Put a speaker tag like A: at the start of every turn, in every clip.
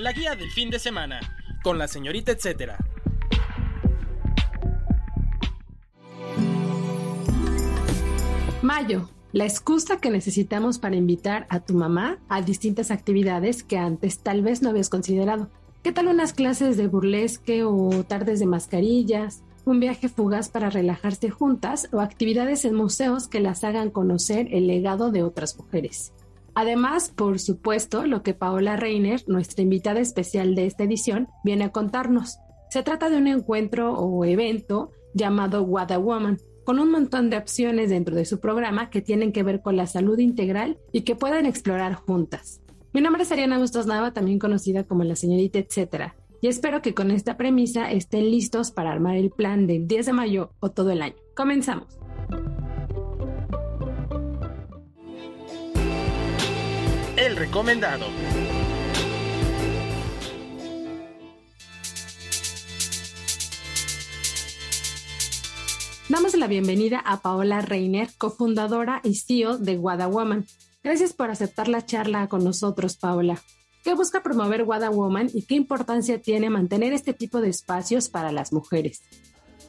A: La guía del fin de semana, con la señorita etcétera.
B: Mayo, la excusa que necesitamos para invitar a tu mamá a distintas actividades que antes tal vez no habías considerado. ¿Qué tal unas clases de burlesque o tardes de mascarillas? Un viaje fugaz para relajarse juntas o actividades en museos que las hagan conocer el legado de otras mujeres. Además, por supuesto, lo que Paola Reiner, nuestra invitada especial de esta edición, viene a contarnos. Se trata de un encuentro o evento llamado What a Woman, con un montón de opciones dentro de su programa que tienen que ver con la salud integral y que pueden explorar juntas. Mi nombre es Ariana Bustos Nava, también conocida como la señorita etcétera, y espero que con esta premisa estén listos para armar el plan del 10 de mayo o todo el año. Comenzamos.
A: El recomendado.
B: Damos la bienvenida a Paola Reiner, cofundadora y CEO de Wada Woman. Gracias por aceptar la charla con nosotros, Paola. ¿Qué busca promover Wada Woman y qué importancia tiene mantener este tipo de espacios para las mujeres?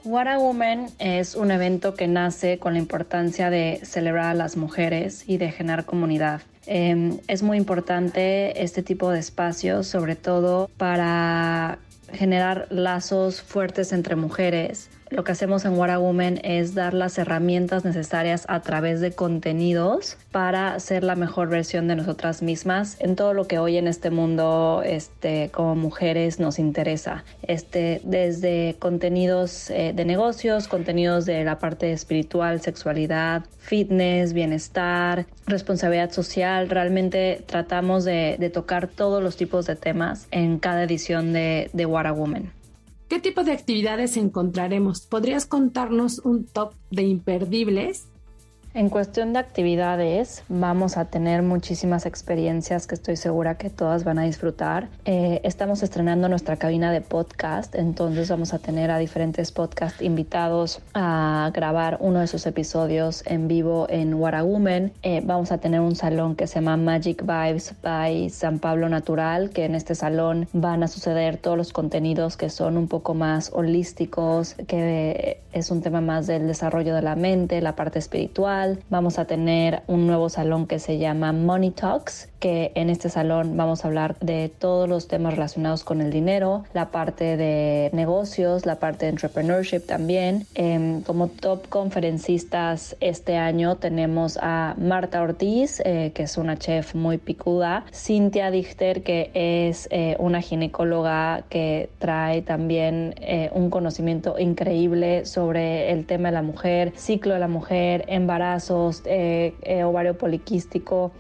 C: What a Woman es un evento que nace con la importancia de celebrar a las mujeres y de generar comunidad. Eh, es muy importante este tipo de espacios, sobre todo para generar lazos fuertes entre mujeres. Lo que hacemos en What a Woman es dar las herramientas necesarias a través de contenidos para ser la mejor versión de nosotras mismas en todo lo que hoy en este mundo este, como mujeres nos interesa. Este, desde contenidos eh, de negocios, contenidos de la parte espiritual, sexualidad, fitness, bienestar, responsabilidad social. Realmente tratamos de, tocar todos los tipos de temas en cada edición de, de What a Woman.
B: ¿Qué tipo de actividades encontraremos? ¿Podrías contarnos un top de imperdibles?
C: En cuestión de actividades, vamos a tener muchísimas experiencias que estoy segura que todas van a disfrutar. Eh, estamos estrenando nuestra cabina de podcast, entonces vamos a tener a diferentes podcast invitados a grabar uno de sus episodios en vivo en Woman. Eh, vamos a tener un salón que se llama Magic Vibes by San Pablo Natural, que en este salón van a suceder todos los contenidos que son un poco más holísticos, que es un tema más del desarrollo de la mente, la parte espiritual Vamos a tener un nuevo salón que se llama Money Talks, que en este salón vamos a hablar de todos los temas relacionados con el dinero, la parte de negocios, la parte de entrepreneurship también. Eh, como top conferencistas este año tenemos a Marta Ortiz, eh, que es una chef muy picuda, Cintia Dichter, que es eh, una ginecóloga que trae también eh, un conocimiento increíble sobre el tema de la mujer, ciclo de la mujer, embarazos, eh, eh, ovario poliquístico.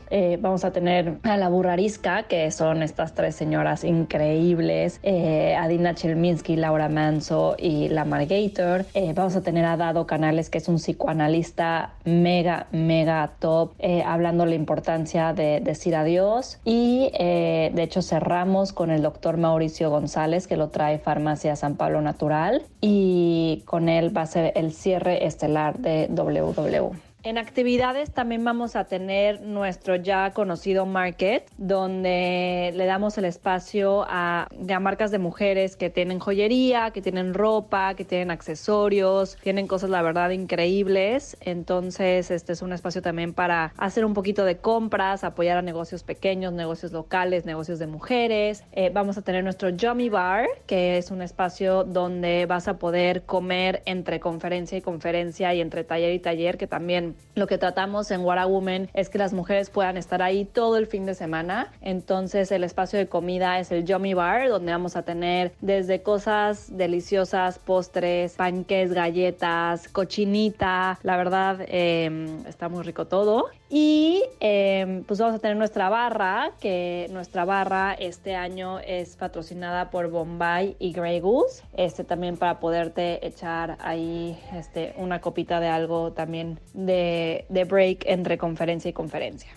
C: Vamos a tener a la burrarisca, que son estas tres señoras increíbles, eh, Adina Chelminsky, Laura Manso y la Margator. Eh, vamos a tener a Dado Canales, que es un psicoanalista mega, mega top, eh, hablando la importancia de decir adiós. Y de hecho cerramos con el doctor Mauricio González, que lo trae Farmacia San Pablo Natural. Y con él va a ser el cierre estelar de WW. En actividades también vamos a tener nuestro ya conocido market, donde le damos el espacio a, marcas de mujeres que tienen joyería, que tienen ropa, que tienen accesorios, tienen cosas la verdad increíbles. Entonces, este es un espacio también para hacer un poquito de compras, apoyar a negocios pequeños, negocios locales, negocios de mujeres. Eh, vamos a tener nuestro Yummy Bar, que es un espacio donde vas a poder comer entre conferencia y conferencia y entre taller y taller, que también lo que tratamos en What a Woman es que las mujeres puedan estar ahí todo el fin de semana. Entonces el espacio de comida es el Yummy Bar, donde vamos a tener desde cosas deliciosas, postres, panques, galletas, cochinita. La verdad eh, está muy rico todo. Y em, pues vamos a tener nuestra barra, que nuestra barra este año es patrocinada por Bombay y Grey Goose. Este también para poderte echar ahí este, una copita de algo también de, de break entre conferencia y conferencia.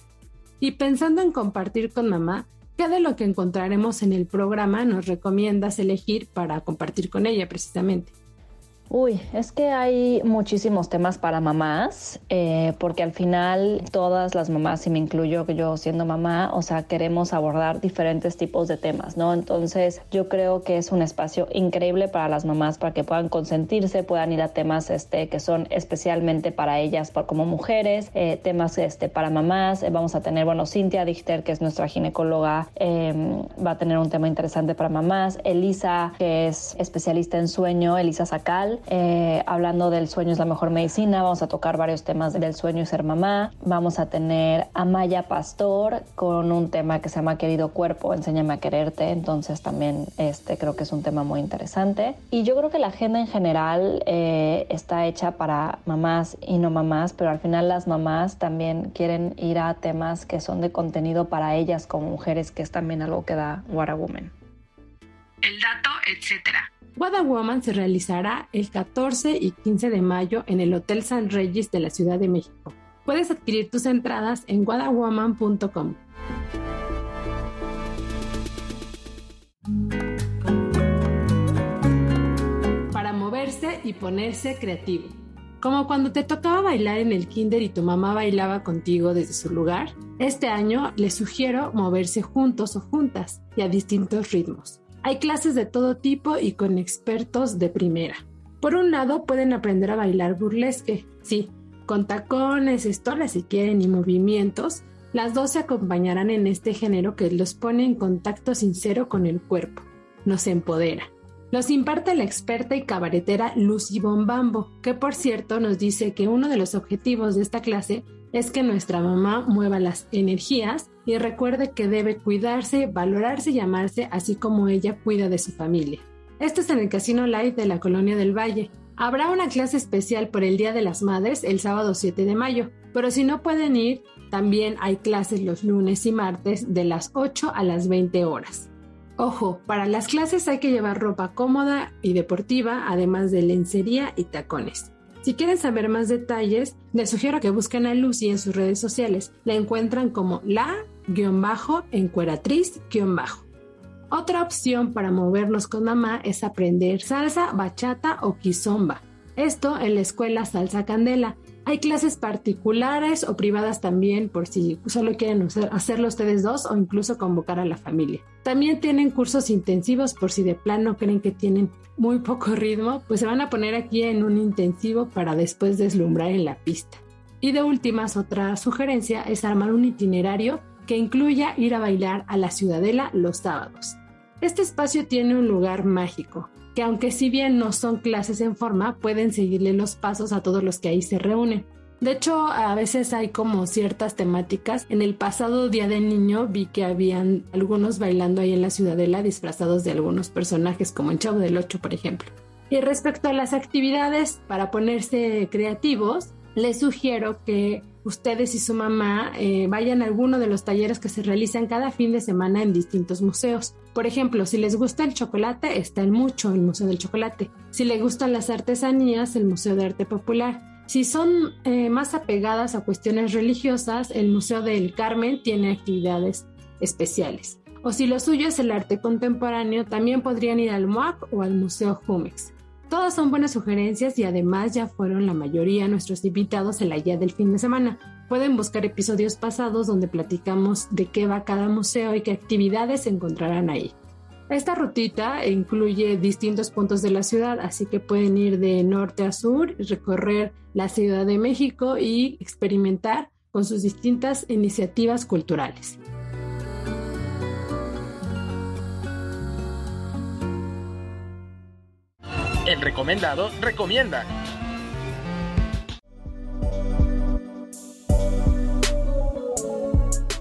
B: Y pensando en compartir con mamá, ¿qué de lo que encontraremos en el programa nos recomiendas elegir para compartir con ella precisamente?
C: Uy, es que hay muchísimos temas para mamás, eh, porque al final todas las mamás, y me incluyo yo siendo mamá, o sea, queremos abordar diferentes tipos de temas, ¿no? Entonces yo creo que es un espacio increíble para las mamás para que puedan consentirse, puedan ir a temas este, que son especialmente para ellas por, como mujeres, eh, temas este, para mamás. Eh, vamos a tener, bueno, Cintia Dichter, que es nuestra ginecóloga, em, va a tener un tema interesante para mamás. Elisa, que es especialista en sueño, Elisa Sacal eh, hablando del sueño es la mejor medicina, vamos a tocar varios temas del sueño y ser mamá. Vamos a tener a Maya Pastor con un tema que se llama Querido Cuerpo, enséñame a quererte, entonces también este creo que es un tema muy interesante. Y yo creo que la agenda en general eh, está hecha para mamás y no mamás, pero al final las mamás también quieren ir a temas que son de contenido para ellas como mujeres, que es también algo que da What a Woman.
B: El dato, etcétera. What se realizará el 14 y 15 de mayo en el Hotel San Regis de la Ciudad de México. Puedes adquirir tus entradas en wadawoman.com. Para moverse y ponerse creativo. Como cuando te tocaba bailar en el kinder y tu mamá bailaba contigo desde su lugar, este año les sugiero moverse juntos o juntas y a distintos ritmos. Hay clases de todo tipo y con expertos de primera. Por un lado, pueden aprender a bailar burlesque, sí, con tacones, estolas si quieren y movimientos. Las dos se acompañarán en este género que los pone en contacto sincero con el cuerpo, nos empodera. Los imparte la experta y cabaretera Lucy Bombambo, que por cierto nos dice que uno de los objetivos de esta clase es que nuestra mamá mueva las energías y recuerde que debe cuidarse, valorarse y amarse, así como ella cuida de su familia. Esto es en el Casino Light de la Colonia del Valle. Habrá una clase especial por el Día de las Madres el sábado 7 de mayo, pero si no pueden ir, también hay clases los lunes y martes de las 8 a las 20 horas. Ojo, para las clases hay que llevar ropa cómoda y deportiva, además de lencería y tacones. Si quieren saber más detalles, les sugiero que busquen a Lucy en sus redes sociales. La encuentran como la-encueratriz-bajo. Otra opción para movernos con mamá es aprender salsa, bachata o kizomba. Esto en la escuela Salsa Candela. Hay clases particulares o privadas también por si solo quieren hacerlo ustedes dos o incluso convocar a la familia. También tienen cursos intensivos por si de plano creen que tienen muy poco ritmo, pues se van a poner aquí en un intensivo para después deslumbrar en la pista. Y de últimas, otra sugerencia es armar un itinerario que incluya ir a bailar a la Ciudadela los sábados. Este espacio tiene un lugar mágico, que aunque si bien no son clases en forma, pueden seguirle los pasos a todos los que ahí se reúnen. De hecho, a veces hay como ciertas temáticas. En el pasado Día del Niño vi que habían algunos bailando ahí en la Ciudadela disfrazados de algunos personajes, como en Chavo del Ocho, por ejemplo. Y respecto a las actividades para ponerse creativos, les sugiero que ustedes y su mamá eh, vayan a alguno de los talleres que se realizan cada fin de semana en distintos museos. Por ejemplo, si les gusta el chocolate, está el Mucho, el Museo del Chocolate. Si les gustan las artesanías, el Museo de Arte Popular. Si son eh, más apegadas a cuestiones religiosas, el Museo del Carmen tiene actividades especiales. O si lo suyo es el arte contemporáneo, también podrían ir al MOAC o al Museo Jumex. Todas son buenas sugerencias y además ya fueron la mayoría nuestros invitados en la guía del fin de semana. Pueden buscar episodios pasados donde platicamos de qué va cada museo y qué actividades se encontrarán ahí. Esta rutita incluye distintos puntos de la ciudad, así que pueden ir de norte a sur, recorrer la Ciudad de México y experimentar con sus distintas iniciativas culturales.
A: El recomendado recomienda.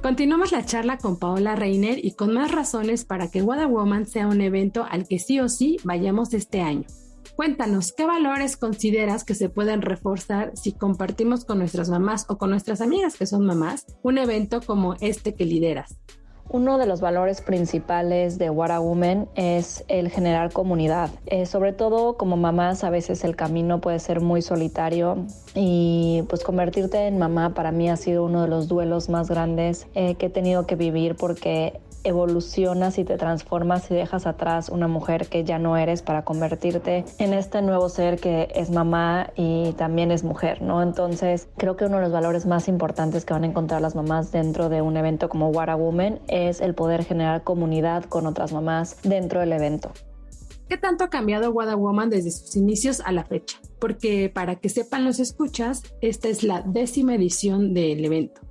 B: Continuamos la charla con Paola Reiner y con más razones para que What Woman sea un evento al que sí o sí vayamos este año. Cuéntanos, ¿qué valores consideras que se pueden reforzar si compartimos con nuestras mamás o con nuestras amigas que son mamás un evento como este que lideras?
C: Uno de los valores principales de What a Woman es el generar comunidad. Eh, sobre todo como mamás a veces el camino puede ser muy solitario y pues convertirte en mamá para mí ha sido uno de los duelos más grandes eh, que he tenido que vivir porque evolucionas y te transformas y dejas atrás una mujer que ya no eres para convertirte en este nuevo ser que es mamá y también es mujer, ¿no? Entonces, creo que uno de los valores más importantes que van a encontrar las mamás dentro de un evento como What a Woman es el poder generar comunidad con otras mamás dentro del evento.
B: ¿Qué tanto ha cambiado What a Woman desde sus inicios a la fecha? Porque para que sepan los escuchas, esta es la décima edición del evento.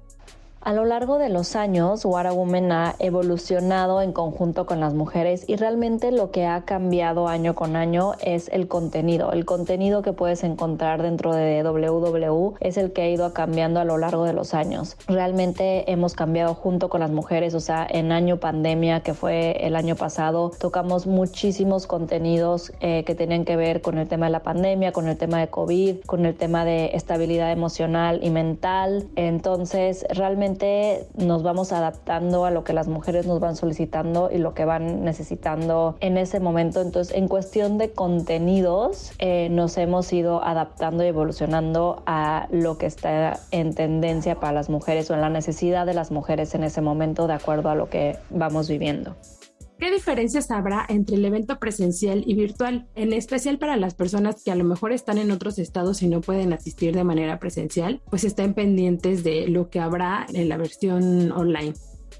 C: A lo largo de los años, What a Woman ha evolucionado en conjunto con las mujeres y realmente lo que ha cambiado año con año es el contenido. El contenido que puedes encontrar dentro de WW es el que ha ido cambiando a lo largo de los años. Realmente hemos cambiado junto con las mujeres, o sea, en año pandemia, que fue el año pasado, tocamos muchísimos contenidos eh, que tenían que ver con el tema de la pandemia, con el tema de COVID, con el tema de estabilidad emocional y mental. Entonces, realmente nos vamos adaptando a lo que las mujeres nos van solicitando y lo que van necesitando en ese momento. Entonces, en cuestión de contenidos, eh, nos hemos ido adaptando y evolucionando a lo que está en tendencia para las mujeres o en la necesidad de las mujeres en ese momento de acuerdo a lo que vamos viviendo.
B: ¿Qué diferencias habrá entre el evento presencial y virtual, en especial para las personas que a lo mejor están en otros estados y no pueden asistir de manera presencial? Pues estén pendientes de lo que habrá en la versión online.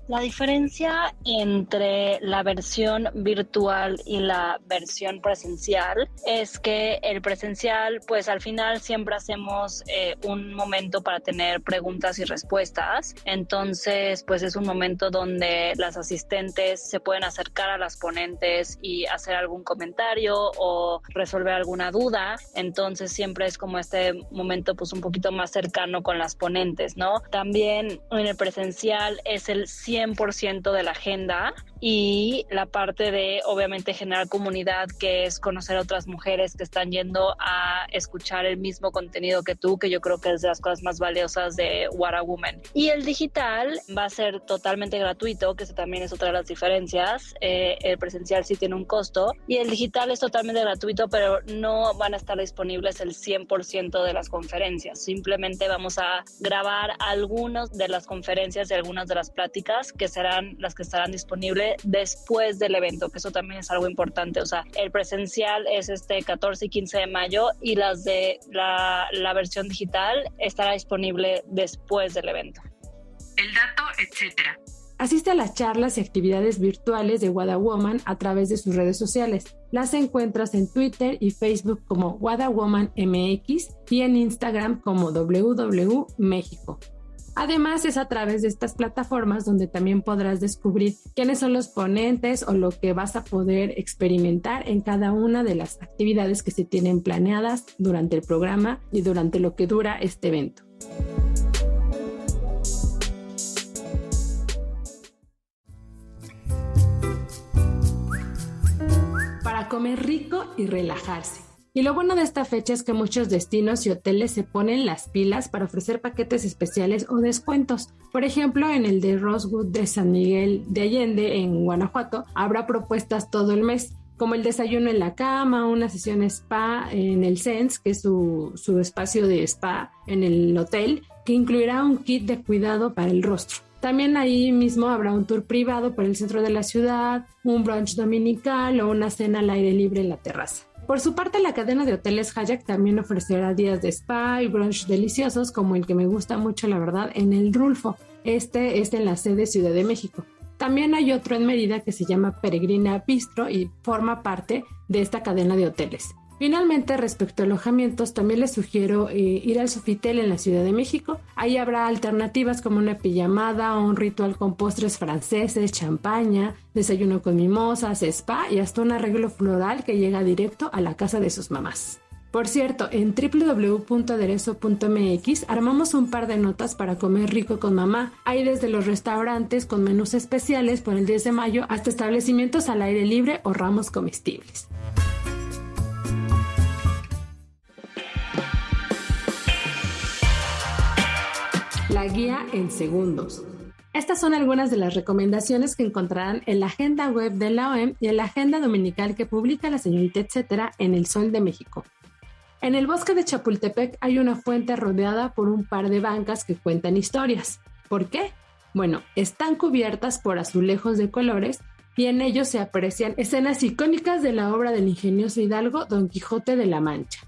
D: La diferencia entre la versión virtual y la versión presencial es que el presencial, pues al final siempre hacemos eh, un momento para tener preguntas y respuestas. Entonces, pues es un momento donde las asistentes se pueden acercar a las ponentes y hacer algún comentario o resolver alguna duda. Entonces, siempre es como este momento, pues un poquito más cercano con las ponentes, ¿no? También en el presencial es el 100% de la agenda y la parte de obviamente generar comunidad, que es conocer a otras mujeres que están yendo a escuchar el mismo contenido que tú, que yo creo que es de las cosas más valiosas de What a Woman. Y el digital va a ser totalmente gratuito, que eso también es otra de las diferencias. Eh, el presencial sí tiene un costo y el digital es totalmente gratuito, pero no van a estar disponibles el 100% de las conferencias. Simplemente vamos a grabar algunas de las conferencias y algunas de las pláticas que serán las que estarán disponibles después del evento, que eso también es algo importante. O sea, el presencial es este 14 y 15 de mayo y las de la, la versión digital estará disponible después del evento.
B: El dato, etcétera. Asiste a las charlas y actividades virtuales de Wada Woman a través de sus redes sociales. Las encuentras en Twitter y Facebook como Wada Woman MX y en Instagram como WW México. Además, es a través de estas plataformas donde también podrás descubrir quiénes son los ponentes o lo que vas a poder experimentar en cada una de las actividades que se tienen planeadas durante el programa y durante lo que dura este evento. Para comer rico y relajarse. Y lo bueno de esta fecha es que muchos destinos y hoteles se ponen las pilas para ofrecer paquetes especiales o descuentos. Por ejemplo, en el de Rosewood de San Miguel de Allende, en Guanajuato, habrá propuestas todo el mes como el desayuno en la cama, una sesión spa en el Sense, que es su, su espacio de spa en el hotel, que incluirá un kit de cuidado para el rostro. También ahí mismo habrá un tour privado por el centro de la ciudad, un brunch dominical o una cena al aire libre en la terraza. Por su parte, la cadena de hoteles Hayak también ofrecerá días de spa y brunch deliciosos, como el que me gusta mucho, la verdad, en el Rulfo. Este es en la sede Ciudad de México. También hay otro en Mérida que se llama Peregrina Bistro y forma parte de esta cadena de hoteles. Finalmente, respecto a alojamientos, también les sugiero eh, ir al Sofitel en la Ciudad de México. Ahí habrá alternativas como una pijamada o un ritual con postres franceses, champaña, desayuno con mimosas, spa y hasta un arreglo floral que llega directo a la casa de sus mamás. Por cierto, en www.aderezo.mx armamos un par de notas para comer rico con mamá. Hay desde los restaurantes con menús especiales por el 10 de mayo hasta establecimientos al aire libre o ramos comestibles. Guía en segundos. Estas son algunas de las recomendaciones que encontrarán en la agenda web de la OEM y en la agenda dominical que publica la señorita etcétera en El Sol de México. En el bosque de Chapultepec hay una fuente rodeada por un par de bancas que cuentan historias. ¿Por qué? Bueno, están cubiertas por azulejos de colores y en ellos se aprecian escenas icónicas de la obra del ingenioso Hidalgo Don Quijote de la Mancha.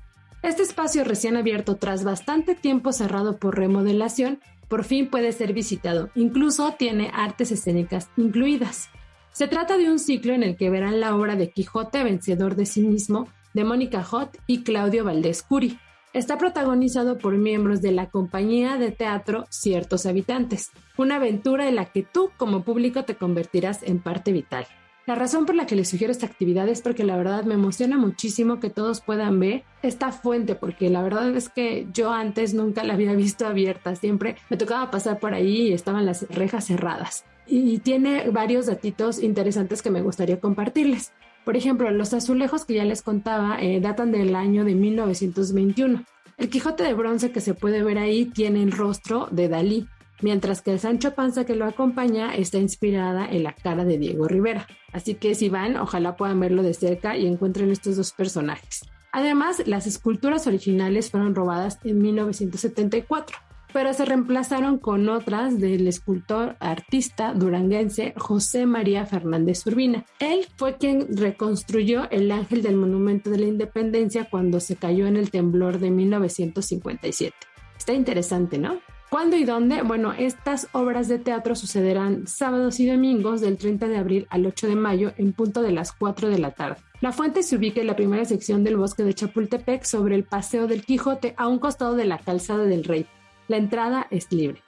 B: Este espacio recién abierto tras bastante tiempo cerrado por remodelación, por fin puede ser visitado. Incluso tiene artes escénicas incluidas. Se trata de un ciclo en el que verán la obra de Quijote vencedor de sí mismo de Mónica Hot y Claudio Valdés Curi. Está protagonizado por miembros de la compañía de teatro Ciertos Habitantes, una aventura en la que tú como público te convertirás en parte vital. La razón por la que les sugiero esta actividad es porque la verdad me emociona muchísimo que todos puedan ver esta fuente, porque la verdad es que yo antes nunca la había visto abierta, siempre me tocaba pasar por ahí y estaban las rejas cerradas. Y tiene varios datitos interesantes que me gustaría compartirles. Por ejemplo, los azulejos que ya les contaba eh, datan del año de 1921. El Quijote de bronce que se puede ver ahí tiene el rostro de Dalí, mientras que el Sancho Panza que lo acompaña está inspirada en la cara de Diego Rivera. Así que si van, ojalá puedan verlo de cerca y encuentren estos dos personajes. Además, las esculturas originales fueron robadas en 1974 pero se reemplazaron con otras del escultor artista duranguense José María Fernández Urbina. Él fue quien reconstruyó el ángel del Monumento de la Independencia cuando se cayó en el temblor de 1957. Está interesante, ¿no? ¿Cuándo y dónde? Bueno, estas obras de teatro sucederán sábados y domingos del 30 de abril al 8 de mayo en punto de las 4 de la tarde. La fuente se ubica en la primera sección del bosque de Chapultepec sobre el Paseo del Quijote a un costado de la Calzada del Rey. La entrada es libre.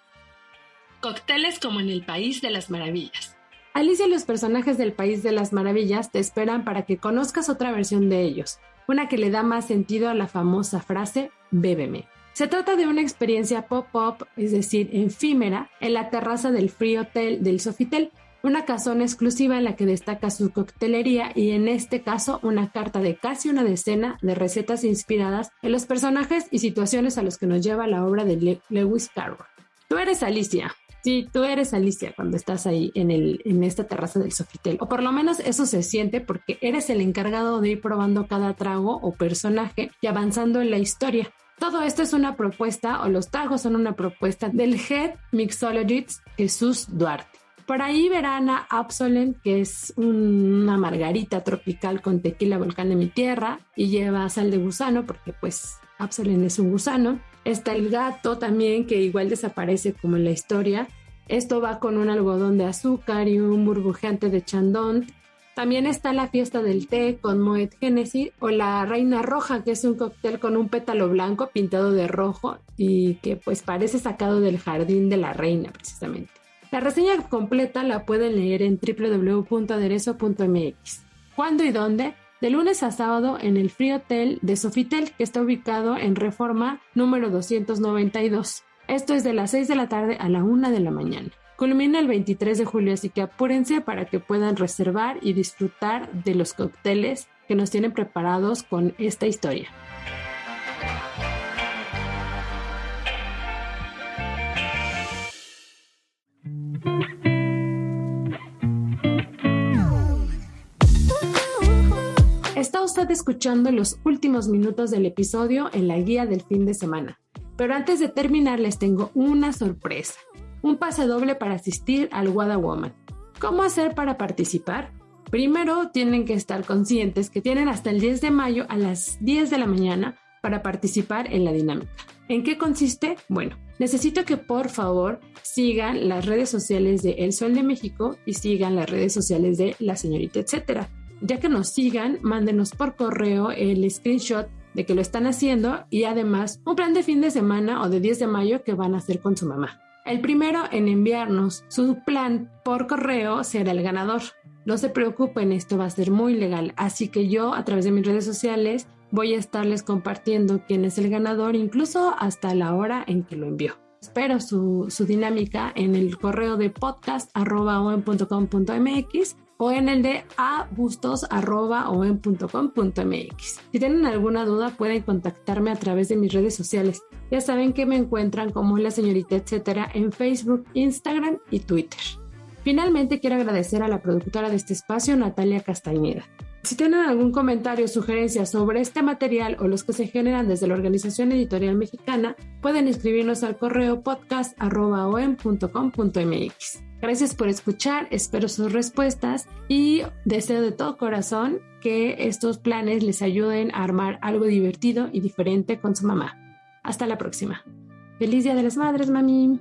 B: Cócteles como en el País de las Maravillas. Alicia y los personajes del País de las Maravillas te esperan para que conozcas otra versión de ellos, una que le da más sentido a la famosa frase bébeme. Se trata de una experiencia pop-up, es decir, efímera, en la terraza del Free Hotel del Sofitel, una casona exclusiva en la que destaca su coctelería y en este caso una carta de casi una decena de recetas inspiradas en los personajes y situaciones a los que nos lleva la obra de Lewis Carroll. Tú eres Alicia. Sí, tú eres Alicia cuando estás ahí en, el, en esta terraza del Sofitel. O por lo menos eso se siente porque eres el encargado de ir probando cada trago o personaje y avanzando en la historia. Todo esto es una propuesta, o los tragos son una propuesta del Head Mixologist Jesús Duarte. Por ahí verán a Absolent, que es una margarita tropical con tequila volcán de mi tierra y lleva sal de gusano porque pues Absolent es un gusano. Está el gato también que igual desaparece como en la historia. Esto va con un algodón de azúcar y un burbujeante de chandón. También está la fiesta del té con Moet Genesis o la Reina Roja, que es un cóctel con un pétalo blanco pintado de rojo y que pues parece sacado del jardín de la reina precisamente. La reseña completa la pueden leer en www.aderezo.mx. ¿Cuándo y dónde? De lunes a sábado en el Free Hotel de Sofitel, que está ubicado en Reforma número 292. Esto es de las 6 de la tarde a la 1 de la mañana. Culmina el 23 de julio, así que apúrense para que puedan reservar y disfrutar de los cócteles que nos tienen preparados con esta historia. Está usted escuchando los últimos minutos del episodio en la guía del fin de semana. Pero antes de terminar les tengo una sorpresa. Un pase doble para asistir al Wada Woman. ¿Cómo hacer para participar? Primero tienen que estar conscientes que tienen hasta el 10 de mayo a las 10 de la mañana para participar en la dinámica. ¿En qué consiste? Bueno, necesito que por favor sigan las redes sociales de El Sol de México y sigan las redes sociales de La Señorita Etcétera. Ya que nos sigan, mándenos por correo el screenshot de que lo están haciendo y además un plan de fin de semana o de 10 de mayo que van a hacer con su mamá. El primero en enviarnos su plan por correo será el ganador. No se preocupen, esto va a ser muy legal, así que yo a través de mis redes sociales voy a estarles compartiendo quién es el ganador, incluso hasta la hora en que lo envió. Espero su, su dinámica en el correo de podcast.com.mx o en el de abustos.com.mx. Si tienen alguna duda pueden contactarme a través de mis redes sociales. Ya saben que me encuentran como la señorita etcétera en Facebook, Instagram y Twitter. Finalmente quiero agradecer a la productora de este espacio, Natalia Castañeda. Si tienen algún comentario o sugerencia sobre este material o los que se generan desde la Organización Editorial Mexicana, pueden escribirnos al correo podcast.com.mx. Gracias por escuchar, espero sus respuestas y deseo de todo corazón que estos planes les ayuden a armar algo divertido y diferente con su mamá. Hasta la próxima. Feliz Día de las Madres, mami.